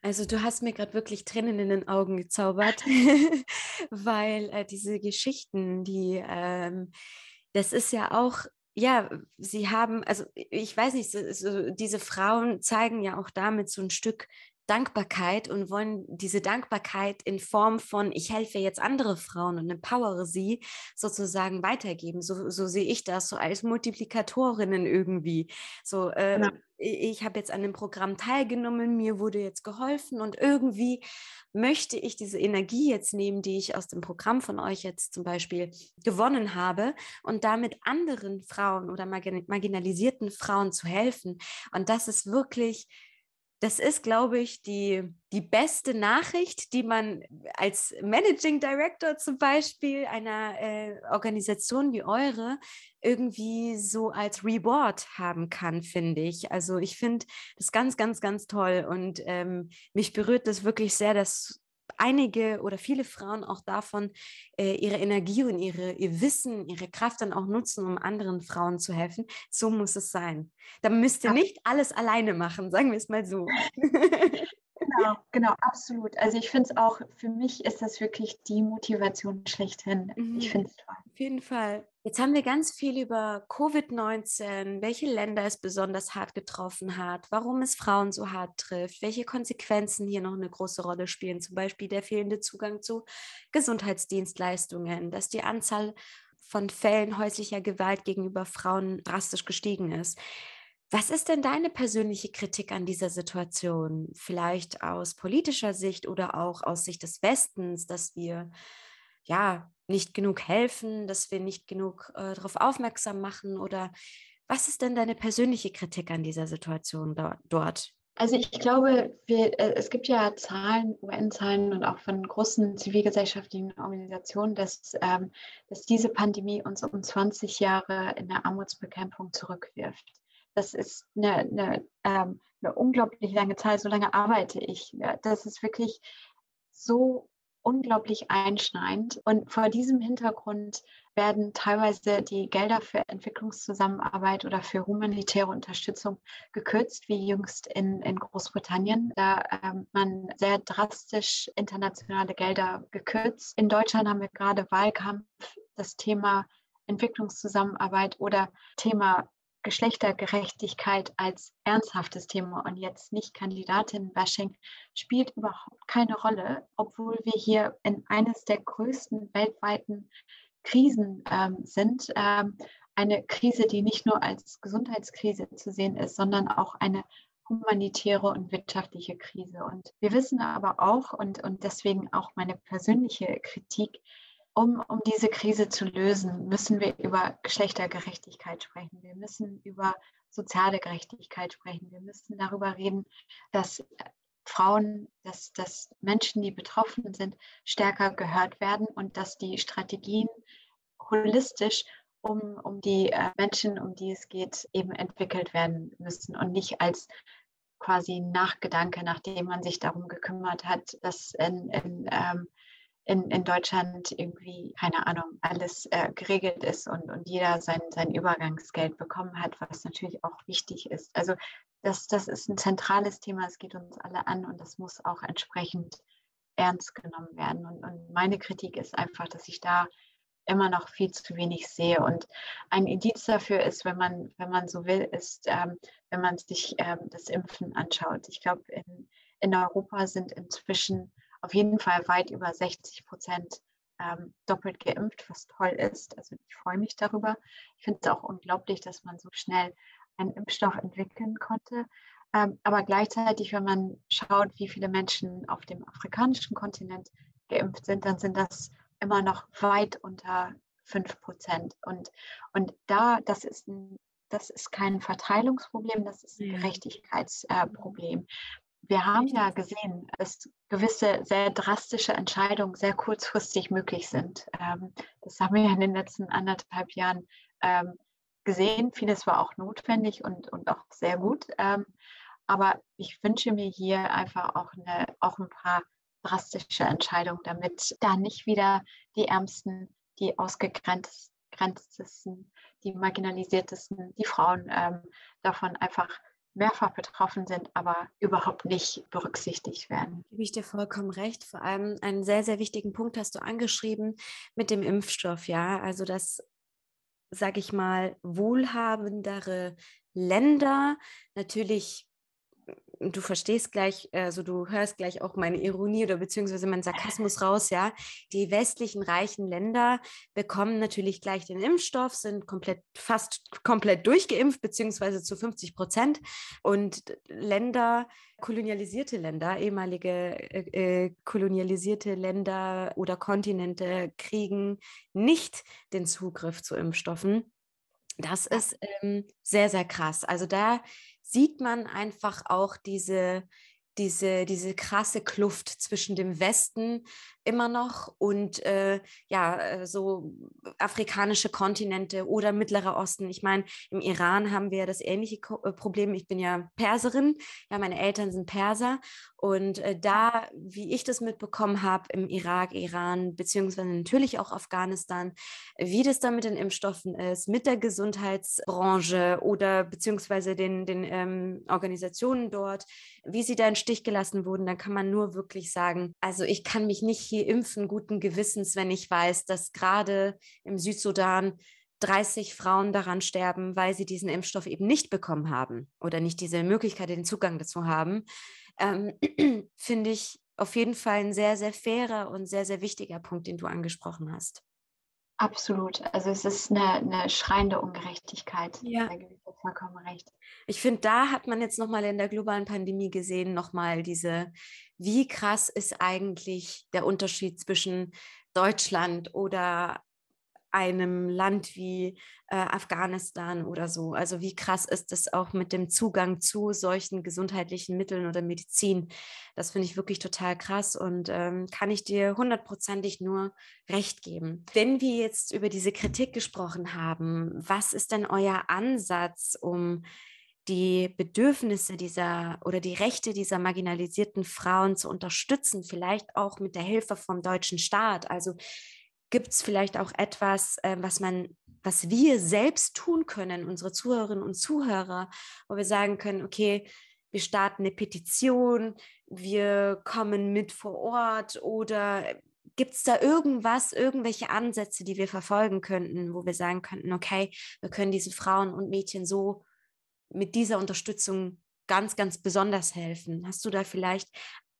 Also du hast mir gerade wirklich Tränen in den Augen gezaubert, weil äh, diese Geschichten, die, ähm, das ist ja auch ja, sie haben, also ich weiß nicht, so, so, diese Frauen zeigen ja auch damit so ein Stück Dankbarkeit und wollen diese Dankbarkeit in Form von, ich helfe jetzt andere Frauen und empowere sie sozusagen weitergeben. So, so sehe ich das, so als Multiplikatorinnen irgendwie. So, äh, genau. ich habe jetzt an dem Programm teilgenommen, mir wurde jetzt geholfen und irgendwie möchte ich diese Energie jetzt nehmen, die ich aus dem Programm von euch jetzt zum Beispiel gewonnen habe und damit anderen Frauen oder marginalisierten Frauen zu helfen. Und das ist wirklich das ist, glaube ich, die, die beste Nachricht, die man als Managing Director zum Beispiel einer äh, Organisation wie eure irgendwie so als Reward haben kann, finde ich. Also ich finde das ganz, ganz, ganz toll und ähm, mich berührt das wirklich sehr, dass einige oder viele Frauen auch davon äh, ihre Energie und ihre, ihr Wissen, ihre Kraft dann auch nutzen, um anderen Frauen zu helfen. So muss es sein. Da müsst ihr nicht alles alleine machen, sagen wir es mal so. Genau, genau, absolut. Also ich finde es auch, für mich ist das wirklich die Motivation schlechthin. Mhm. Ich finde es toll. Auf jeden Fall. Jetzt haben wir ganz viel über Covid-19, welche Länder es besonders hart getroffen hat, warum es Frauen so hart trifft, welche Konsequenzen hier noch eine große Rolle spielen, zum Beispiel der fehlende Zugang zu Gesundheitsdienstleistungen, dass die Anzahl von Fällen häuslicher Gewalt gegenüber Frauen drastisch gestiegen ist. Was ist denn deine persönliche Kritik an dieser Situation? Vielleicht aus politischer Sicht oder auch aus Sicht des Westens, dass wir ja nicht genug helfen, dass wir nicht genug äh, darauf aufmerksam machen? Oder was ist denn deine persönliche Kritik an dieser Situation do dort? Also ich glaube, wir, äh, es gibt ja Zahlen, UN-Zahlen und auch von großen zivilgesellschaftlichen Organisationen, dass, ähm, dass diese Pandemie uns um 20 Jahre in der Armutsbekämpfung zurückwirft das ist eine, eine, ähm, eine unglaublich lange Zeit, so lange arbeite ich. Das ist wirklich so unglaublich einschneidend. Und vor diesem Hintergrund werden teilweise die Gelder für Entwicklungszusammenarbeit oder für humanitäre Unterstützung gekürzt, wie jüngst in, in Großbritannien. Da ähm, man sehr drastisch internationale Gelder gekürzt. In Deutschland haben wir gerade Wahlkampf, das Thema Entwicklungszusammenarbeit oder Thema Geschlechtergerechtigkeit als ernsthaftes Thema und jetzt nicht Kandidatinnen-Bashing spielt überhaupt keine Rolle, obwohl wir hier in eines der größten weltweiten Krisen ähm, sind. Ähm, eine Krise, die nicht nur als Gesundheitskrise zu sehen ist, sondern auch eine humanitäre und wirtschaftliche Krise. Und wir wissen aber auch, und, und deswegen auch meine persönliche Kritik, um, um diese Krise zu lösen, müssen wir über Geschlechtergerechtigkeit sprechen. Wir müssen über soziale Gerechtigkeit sprechen. Wir müssen darüber reden, dass Frauen, dass, dass Menschen, die betroffen sind, stärker gehört werden und dass die Strategien holistisch um, um die äh, Menschen, um die es geht, eben entwickelt werden müssen und nicht als quasi Nachgedanke, nachdem man sich darum gekümmert hat, dass in, in, ähm, in, in Deutschland irgendwie, keine Ahnung, alles äh, geregelt ist und, und jeder sein, sein Übergangsgeld bekommen hat, was natürlich auch wichtig ist. Also das, das ist ein zentrales Thema, es geht uns alle an und das muss auch entsprechend ernst genommen werden. Und, und meine Kritik ist einfach, dass ich da immer noch viel zu wenig sehe. Und ein Indiz dafür ist, wenn man, wenn man so will, ist, ähm, wenn man sich ähm, das Impfen anschaut. Ich glaube, in, in Europa sind inzwischen auf jeden Fall weit über 60 Prozent ähm, doppelt geimpft, was toll ist. Also ich freue mich darüber. Ich finde es auch unglaublich, dass man so schnell einen Impfstoff entwickeln konnte. Ähm, aber gleichzeitig, wenn man schaut, wie viele Menschen auf dem afrikanischen Kontinent geimpft sind, dann sind das immer noch weit unter 5 Prozent. Und, und da, das ist, ein, das ist kein Verteilungsproblem, das ist ein Gerechtigkeitsproblem. Wir haben ja gesehen, dass gewisse sehr drastische Entscheidungen sehr kurzfristig möglich sind. Ähm, das haben wir ja in den letzten anderthalb Jahren ähm, gesehen. Vieles war auch notwendig und, und auch sehr gut. Ähm, aber ich wünsche mir hier einfach auch, eine, auch ein paar drastische Entscheidung, damit da nicht wieder die Ärmsten, die ausgegrenztesten, die marginalisiertesten, die Frauen davon einfach mehrfach betroffen sind, aber überhaupt nicht berücksichtigt werden. Gebe ich dir vollkommen recht. Vor allem einen sehr, sehr wichtigen Punkt hast du angeschrieben mit dem Impfstoff, ja. Also dass, sage ich mal, wohlhabendere Länder natürlich du verstehst gleich, also du hörst gleich auch meine Ironie oder beziehungsweise meinen Sarkasmus raus, ja. Die westlichen reichen Länder bekommen natürlich gleich den Impfstoff, sind komplett, fast komplett durchgeimpft, beziehungsweise zu 50 Prozent. Und Länder, kolonialisierte Länder, ehemalige äh, äh, kolonialisierte Länder oder Kontinente kriegen nicht den Zugriff zu Impfstoffen. Das ist ähm, sehr, sehr krass. Also da sieht man einfach auch diese, diese, diese krasse Kluft zwischen dem Westen immer noch und äh, ja, äh, so afrikanische Kontinente oder Mittlerer Osten. Ich meine, im Iran haben wir das ähnliche Ko äh, Problem. Ich bin ja Perserin, ja, meine Eltern sind Perser und äh, da, wie ich das mitbekommen habe, im Irak, Iran, beziehungsweise natürlich auch Afghanistan, wie das da mit den Impfstoffen ist, mit der Gesundheitsbranche oder beziehungsweise den, den ähm, Organisationen dort, wie sie da in Stich gelassen wurden, dann kann man nur wirklich sagen, also ich kann mich nicht hier impfen, guten Gewissens, wenn ich weiß, dass gerade im Südsudan 30 Frauen daran sterben, weil sie diesen Impfstoff eben nicht bekommen haben oder nicht diese Möglichkeit, den Zugang dazu haben, ähm, finde ich auf jeden Fall ein sehr, sehr fairer und sehr, sehr wichtiger Punkt, den du angesprochen hast. Absolut. Also es ist eine, eine schreiende Ungerechtigkeit. Ja. Da gebe ich dir vollkommen recht. Ich finde, da hat man jetzt nochmal in der globalen Pandemie gesehen, nochmal diese, wie krass ist eigentlich der Unterschied zwischen Deutschland oder einem Land wie äh, Afghanistan oder so. Also wie krass ist es auch mit dem Zugang zu solchen gesundheitlichen Mitteln oder Medizin. Das finde ich wirklich total krass und ähm, kann ich dir hundertprozentig nur recht geben. Wenn wir jetzt über diese Kritik gesprochen haben, was ist denn euer Ansatz, um die Bedürfnisse dieser oder die Rechte dieser marginalisierten Frauen zu unterstützen, vielleicht auch mit der Hilfe vom deutschen Staat. Also Gibt es vielleicht auch etwas, äh, was man, was wir selbst tun können, unsere Zuhörerinnen und Zuhörer, wo wir sagen können, okay, wir starten eine Petition, wir kommen mit vor Ort oder Gibt es da irgendwas, irgendwelche Ansätze, die wir verfolgen könnten, wo wir sagen könnten, okay, wir können diesen Frauen und Mädchen so mit dieser Unterstützung ganz, ganz besonders helfen? Hast du da vielleicht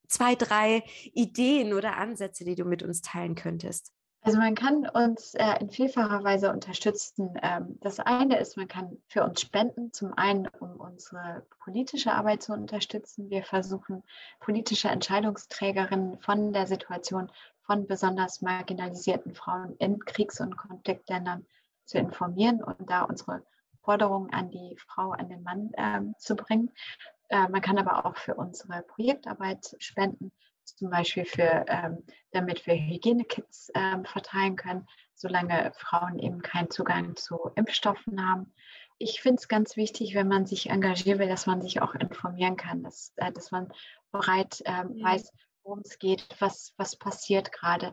zwei, drei Ideen oder Ansätze, die du mit uns teilen könntest? Also man kann uns äh, in vielfacher Weise unterstützen. Ähm, das eine ist, man kann für uns spenden, zum einen, um unsere politische Arbeit zu unterstützen. Wir versuchen, politische Entscheidungsträgerinnen von der Situation von besonders marginalisierten Frauen in Kriegs- und Konfliktländern zu informieren und da unsere Forderungen an die Frau, an den Mann äh, zu bringen. Äh, man kann aber auch für unsere Projektarbeit spenden zum Beispiel für, ähm, damit wir Hygienekits ähm, verteilen können, solange Frauen eben keinen Zugang zu Impfstoffen haben. Ich finde es ganz wichtig, wenn man sich engagieren will, dass man sich auch informieren kann, dass, äh, dass man bereit ja. weiß, worum es geht, was, was passiert gerade.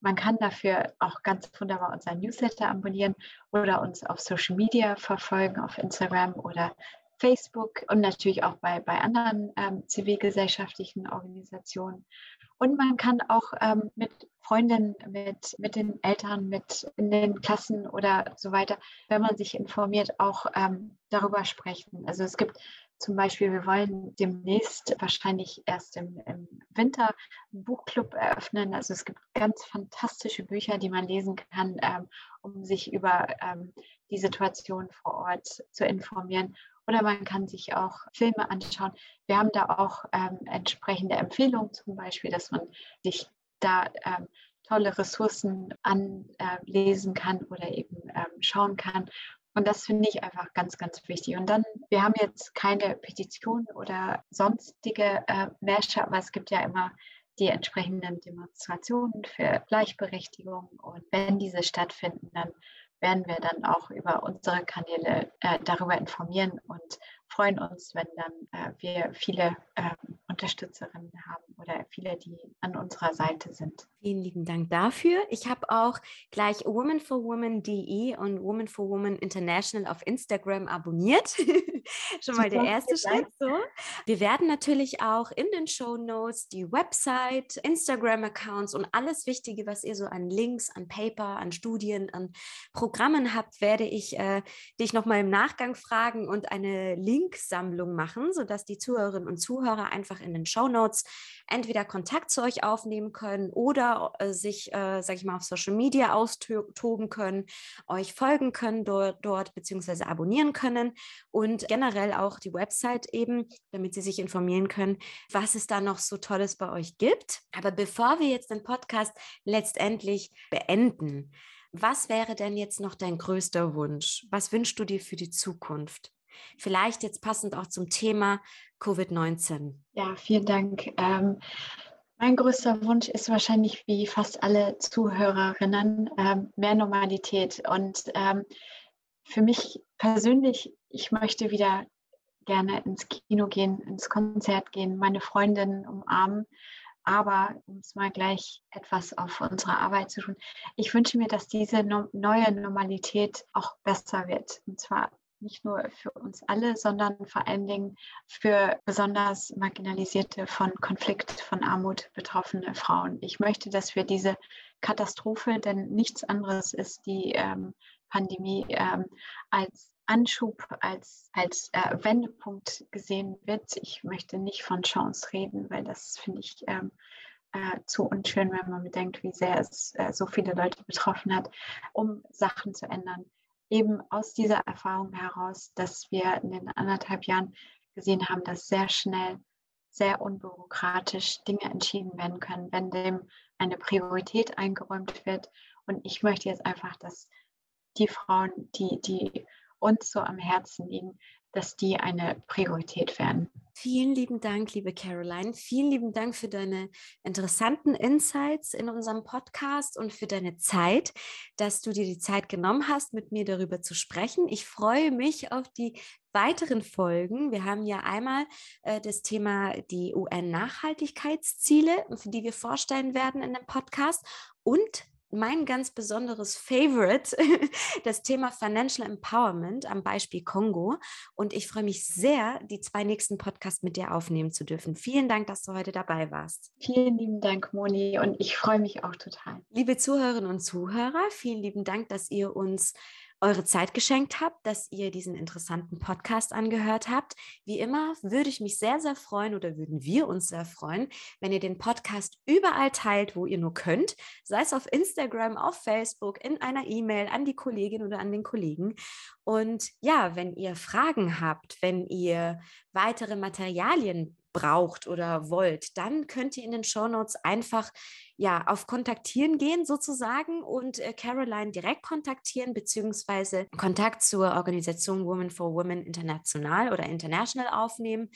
Man kann dafür auch ganz wunderbar unseren Newsletter abonnieren oder uns auf Social Media verfolgen, auf Instagram oder Facebook und natürlich auch bei, bei anderen ähm, zivilgesellschaftlichen Organisationen. Und man kann auch ähm, mit Freundinnen, mit, mit den Eltern, mit in den Klassen oder so weiter, wenn man sich informiert, auch ähm, darüber sprechen. Also es gibt zum Beispiel, wir wollen demnächst wahrscheinlich erst im, im, Winter einen Buchclub eröffnen. Also es gibt ganz fantastische Bücher, die man lesen kann, ähm, um sich über ähm, die Situation vor Ort zu informieren. Oder man kann sich auch Filme anschauen. Wir haben da auch ähm, entsprechende Empfehlungen, zum Beispiel, dass man sich da ähm, tolle Ressourcen anlesen äh, kann oder eben ähm, schauen kann. Und das finde ich einfach ganz, ganz wichtig. Und dann, wir haben jetzt keine Petition oder sonstige äh, Märsche, aber es gibt ja immer die entsprechenden Demonstrationen für Gleichberechtigung. Und wenn diese stattfinden, dann werden wir dann auch über unsere Kanäle äh, darüber informieren und freuen uns, wenn dann äh, wir viele äh, Unterstützerinnen haben oder viele, die an unserer Seite sind. Vielen lieben Dank dafür. Ich habe auch gleich womanforwoman.de und Woman for Woman International auf Instagram abonniert. Schon mal der erste Schritt. So. Wir werden natürlich auch in den Show Notes die Website, Instagram-Accounts und alles Wichtige, was ihr so an Links, an Paper, an Studien, an Programmen habt, werde ich äh, dich nochmal im Nachgang fragen und eine Linksammlung machen, sodass die Zuhörerinnen und Zuhörer einfach in den Show Notes entweder Kontakt zu euch aufnehmen können oder äh, sich, äh, sag ich mal, auf Social Media austoben können, euch folgen können dort, dort beziehungsweise abonnieren können und generell auch die Website eben, damit sie sich informieren können, was es da noch so Tolles bei euch gibt. Aber bevor wir jetzt den Podcast letztendlich beenden, was wäre denn jetzt noch dein größter Wunsch? Was wünschst du dir für die Zukunft? Vielleicht jetzt passend auch zum Thema Covid-19. Ja, vielen Dank. Ähm, mein größter Wunsch ist wahrscheinlich wie fast alle Zuhörerinnen ähm, mehr Normalität. Und ähm, für mich persönlich, ich möchte wieder gerne ins Kino gehen, ins Konzert gehen, meine Freundinnen umarmen. Aber um es mal gleich etwas auf unsere Arbeit zu tun, ich wünsche mir, dass diese neue Normalität auch besser wird. Und zwar nicht nur für uns alle, sondern vor allen Dingen für besonders marginalisierte, von Konflikt, von Armut betroffene Frauen. Ich möchte, dass wir diese Katastrophe, denn nichts anderes ist die ähm, Pandemie, ähm, als Anschub, als, als äh, Wendepunkt gesehen wird. Ich möchte nicht von Chance reden, weil das finde ich ähm, äh, zu unschön, wenn man bedenkt, wie sehr es äh, so viele Leute betroffen hat, um Sachen zu ändern eben aus dieser Erfahrung heraus, dass wir in den anderthalb Jahren gesehen haben, dass sehr schnell, sehr unbürokratisch Dinge entschieden werden können, wenn dem eine Priorität eingeräumt wird. Und ich möchte jetzt einfach, dass die Frauen, die, die uns so am Herzen liegen, dass die eine Priorität werden. Vielen lieben Dank, liebe Caroline. Vielen lieben Dank für deine interessanten Insights in unserem Podcast und für deine Zeit, dass du dir die Zeit genommen hast, mit mir darüber zu sprechen. Ich freue mich auf die weiteren Folgen. Wir haben ja einmal äh, das Thema die UN-Nachhaltigkeitsziele, die wir vorstellen werden in dem Podcast und mein ganz besonderes Favorite, das Thema Financial Empowerment am Beispiel Kongo. Und ich freue mich sehr, die zwei nächsten Podcasts mit dir aufnehmen zu dürfen. Vielen Dank, dass du heute dabei warst. Vielen lieben Dank, Moni. Und ich freue mich auch total. Liebe Zuhörerinnen und Zuhörer, vielen lieben Dank, dass ihr uns eure Zeit geschenkt habt, dass ihr diesen interessanten Podcast angehört habt. Wie immer würde ich mich sehr, sehr freuen oder würden wir uns sehr freuen, wenn ihr den Podcast überall teilt, wo ihr nur könnt, sei es auf Instagram, auf Facebook, in einer E-Mail an die Kollegin oder an den Kollegen. Und ja, wenn ihr Fragen habt, wenn ihr weitere Materialien braucht oder wollt, dann könnt ihr in den Show Notes einfach ja auf Kontaktieren gehen sozusagen und äh, Caroline direkt kontaktieren beziehungsweise Kontakt zur Organisation Women for Women International oder International aufnehmen.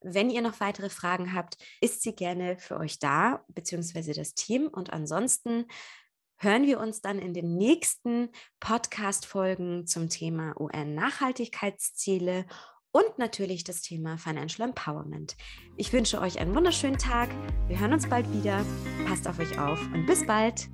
Wenn ihr noch weitere Fragen habt, ist sie gerne für euch da beziehungsweise das Team und ansonsten hören wir uns dann in den nächsten Podcast-Folgen zum Thema UN-Nachhaltigkeitsziele und natürlich das Thema Financial Empowerment. Ich wünsche euch einen wunderschönen Tag. Wir hören uns bald wieder. Passt auf euch auf und bis bald.